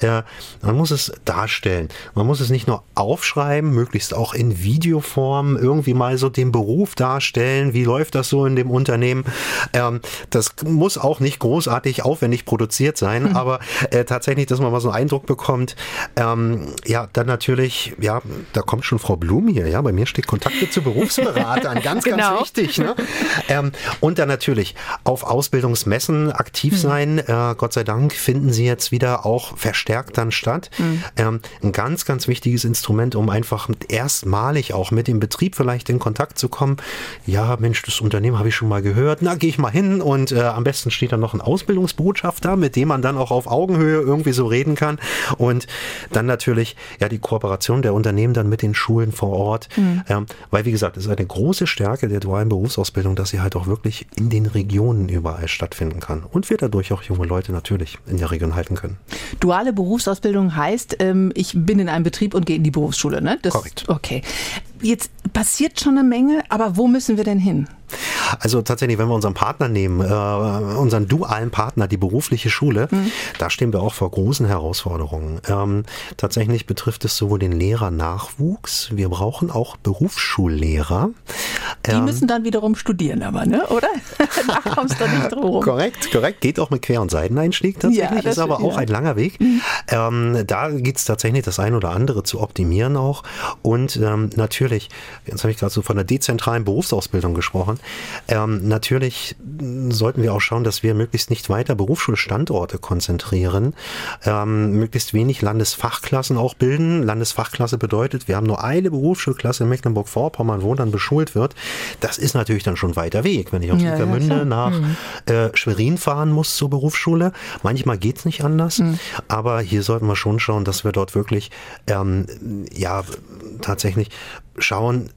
Äh, man muss es darstellen. Man muss es nicht nur aufschreiben, möglichst auch in Videoform irgendwie mal so den Beruf darstellen. Wie läuft das so in dem Unternehmen? Ähm, das muss auch nicht großartig aufwendig produziert produziert sein, hm. aber äh, tatsächlich, dass man mal so einen Eindruck bekommt. Ähm, ja, dann natürlich, ja, da kommt schon Frau Blum hier, ja, bei mir steht Kontakte zu Berufsberatern, *laughs* ganz, genau. ganz wichtig. Ne? Ähm, und dann natürlich auf Ausbildungsmessen aktiv hm. sein. Äh, Gott sei Dank finden sie jetzt wieder auch verstärkt dann statt. Hm. Ähm, ein ganz, ganz wichtiges Instrument, um einfach erstmalig auch mit dem Betrieb vielleicht in Kontakt zu kommen. Ja, Mensch, das Unternehmen habe ich schon mal gehört. Na, gehe ich mal hin und äh, am besten steht dann noch ein Ausbildungsbotschafter mit dem man dann auch auf Augenhöhe irgendwie so reden kann. Und dann natürlich ja die Kooperation der Unternehmen dann mit den Schulen vor Ort. Mhm. Ähm, weil, wie gesagt, es ist eine große Stärke der dualen Berufsausbildung, dass sie halt auch wirklich in den Regionen überall stattfinden kann. Und wir dadurch auch junge Leute natürlich in der Region halten können. Duale Berufsausbildung heißt, ähm, ich bin in einem Betrieb und gehe in die Berufsschule, ne? Das, Korrekt. Okay. Jetzt passiert schon eine Menge, aber wo müssen wir denn hin? Also tatsächlich, wenn wir unseren Partner nehmen, äh, unseren dualen Partner, die berufliche Schule, mhm. da stehen wir auch vor großen Herausforderungen. Ähm, tatsächlich betrifft es sowohl den Lehrernachwuchs, wir brauchen auch Berufsschullehrer. Die ähm, müssen dann wiederum studieren, aber, ne? oder? *laughs* da kommst du nicht drum Korrekt, korrekt. Geht auch mit Quer- und Seiteneinstieg tatsächlich, ja, ist aber auch ja. ein langer Weg. Mhm. Ähm, da geht es tatsächlich das ein oder andere zu optimieren auch. Und ähm, natürlich, jetzt habe ich gerade so von der dezentralen Berufsausbildung gesprochen, ähm, natürlich sollten wir auch schauen, dass wir möglichst nicht weiter Berufsschulstandorte konzentrieren, ähm, möglichst wenig Landesfachklassen auch bilden. Landesfachklasse bedeutet, wir haben nur eine Berufsschulklasse in Mecklenburg-Vorpommern, wo dann beschult wird. Das ist natürlich dann schon weiter Weg, wenn ich aus ja, Ueckermünde ja, nach mhm. äh, Schwerin fahren muss zur Berufsschule. Manchmal geht es nicht anders, mhm. aber hier sollten wir schon schauen, dass wir dort wirklich ähm, ja tatsächlich schauen,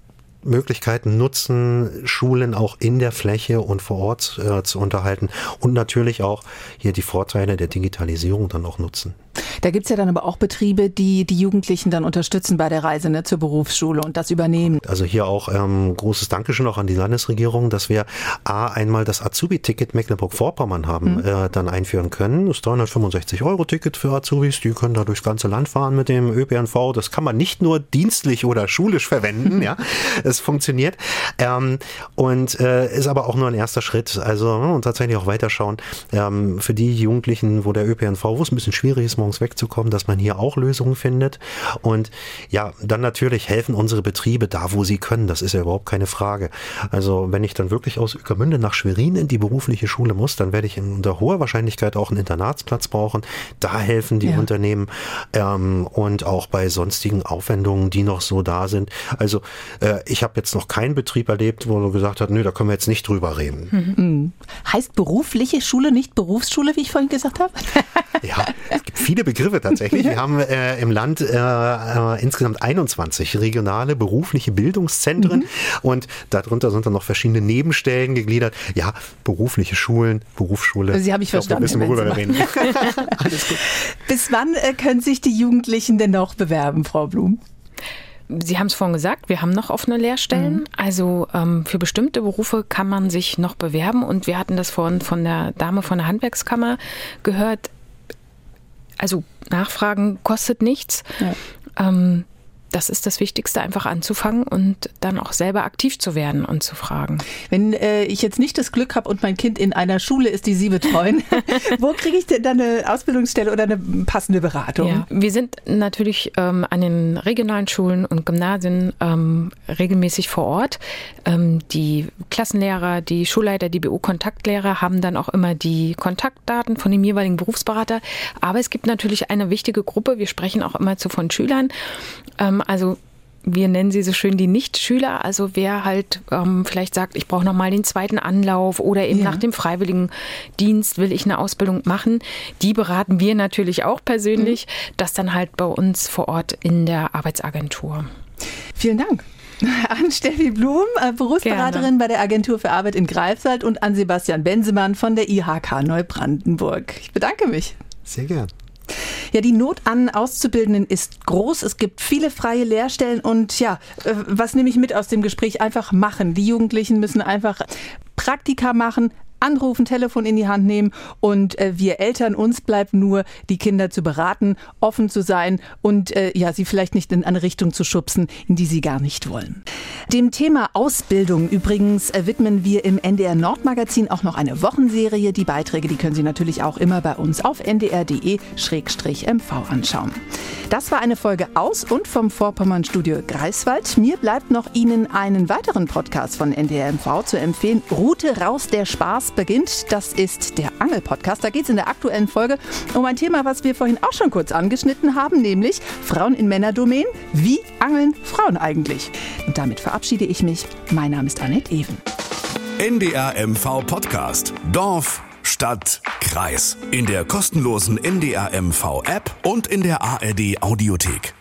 Möglichkeiten nutzen, Schulen auch in der Fläche und vor Ort äh, zu unterhalten und natürlich auch hier die Vorteile der Digitalisierung dann auch nutzen. Da gibt es ja dann aber auch Betriebe, die die Jugendlichen dann unterstützen bei der Reise ne, zur Berufsschule und das übernehmen. Also hier auch ähm, großes Dankeschön auch an die Landesregierung, dass wir A, einmal das Azubi-Ticket Mecklenburg-Vorpommern haben mhm. äh, dann einführen können. Das 365 Euro Ticket für Azubis, die können da durchs ganze Land fahren mit dem ÖPNV. Das kann man nicht nur dienstlich oder schulisch verwenden, *laughs* ja, es funktioniert. Ähm, und äh, ist aber auch nur ein erster Schritt. Also und tatsächlich auch weiterschauen ähm, für die Jugendlichen, wo der ÖPNV, wo es ein bisschen schwierig ist, morgens wegzukommen, dass man hier auch Lösungen findet. Und ja, dann natürlich helfen unsere Betriebe da, wo sie können. Das ist ja überhaupt keine Frage. Also wenn ich dann wirklich aus Ueckermünde nach Schwerin in die berufliche Schule muss, dann werde ich unter hoher Wahrscheinlichkeit auch einen Internatsplatz brauchen. Da helfen die ja. Unternehmen ähm, und auch bei sonstigen Aufwendungen, die noch so da sind. Also äh, ich habe jetzt noch keinen Betrieb erlebt, wo man gesagt hat, nö, da können wir jetzt nicht drüber reden. Mhm. Heißt berufliche Schule nicht Berufsschule, wie ich vorhin gesagt habe? ja, es gibt viele Begriffe tatsächlich. Wir haben äh, im Land äh, äh, insgesamt 21 regionale berufliche Bildungszentren mhm. und darunter sind dann noch verschiedene Nebenstellen gegliedert. Ja, berufliche Schulen, Berufsschule. Sie habe ich, ich verstanden. Glaub, wir wissen, worüber wir reden. *laughs* *laughs* Alles gut. Bis wann äh, können sich die Jugendlichen denn noch bewerben, Frau Blum? Sie haben es vorhin gesagt, wir haben noch offene Lehrstellen. Mhm. Also ähm, für bestimmte Berufe kann man sich noch bewerben. Und wir hatten das vorhin von der Dame von der Handwerkskammer gehört also Nachfragen kostet nichts. Ja. Ähm, das ist das Wichtigste, einfach anzufangen und dann auch selber aktiv zu werden und zu fragen. Wenn äh, ich jetzt nicht das Glück habe und mein Kind in einer Schule ist, die Sie betreuen, *laughs* wo kriege ich denn dann eine Ausbildungsstelle oder eine passende Beratung? Ja, wir sind natürlich ähm, an den regionalen Schulen und Gymnasien ähm, regelmäßig vor Ort. Ähm, die Klassenlehrer, die Schulleiter, die BU-Kontaktlehrer haben dann auch immer die Kontaktdaten von dem jeweiligen Berufsberater. Aber es gibt natürlich eine wichtige Gruppe, wir sprechen auch immer zu von Schülern, ähm, ähm, also wir nennen sie so schön die Nichtschüler, also wer halt ähm, vielleicht sagt, ich brauche nochmal den zweiten Anlauf oder eben ja. nach dem Freiwilligendienst will ich eine Ausbildung machen, die beraten wir natürlich auch persönlich, mhm. das dann halt bei uns vor Ort in der Arbeitsagentur. Vielen Dank. *laughs* An Steffi Blum, äh, Berufsberaterin Gerne. bei der Agentur für Arbeit in Greifswald und an Sebastian Bensemann von der IHK Neubrandenburg. Ich bedanke mich. Sehr gern. Ja, die Not an Auszubildenden ist groß. Es gibt viele freie Lehrstellen und ja, äh, was nehme ich mit aus dem Gespräch? Einfach machen. Die Jugendlichen müssen einfach Praktika machen, anrufen, Telefon in die Hand nehmen und äh, wir Eltern, uns bleibt nur, die Kinder zu beraten, offen zu sein und äh, ja, sie vielleicht nicht in eine Richtung zu schubsen, in die sie gar nicht wollen. Dem Thema Ausbildung übrigens äh, widmen wir im NDR Nordmagazin auch noch eine Wochenserie. Die Beiträge, die können Sie natürlich auch immer bei uns auf ndr.de-mv anschauen. Das war eine Folge aus und vom Vorpommern Studio Greifswald. Mir bleibt noch Ihnen einen weiteren Podcast von NDR zu empfehlen. Route raus der Spaß Spaß beginnt. Das ist der Angel-Podcast. Da geht es in der aktuellen Folge um ein Thema, was wir vorhin auch schon kurz angeschnitten haben, nämlich Frauen in Männerdomänen. Wie angeln Frauen eigentlich? Und damit verabschiede ich mich. Mein Name ist Annette Even. NDR MV Podcast. Dorf, Stadt, Kreis. In der kostenlosen NDR MV App und in der ARD Audiothek.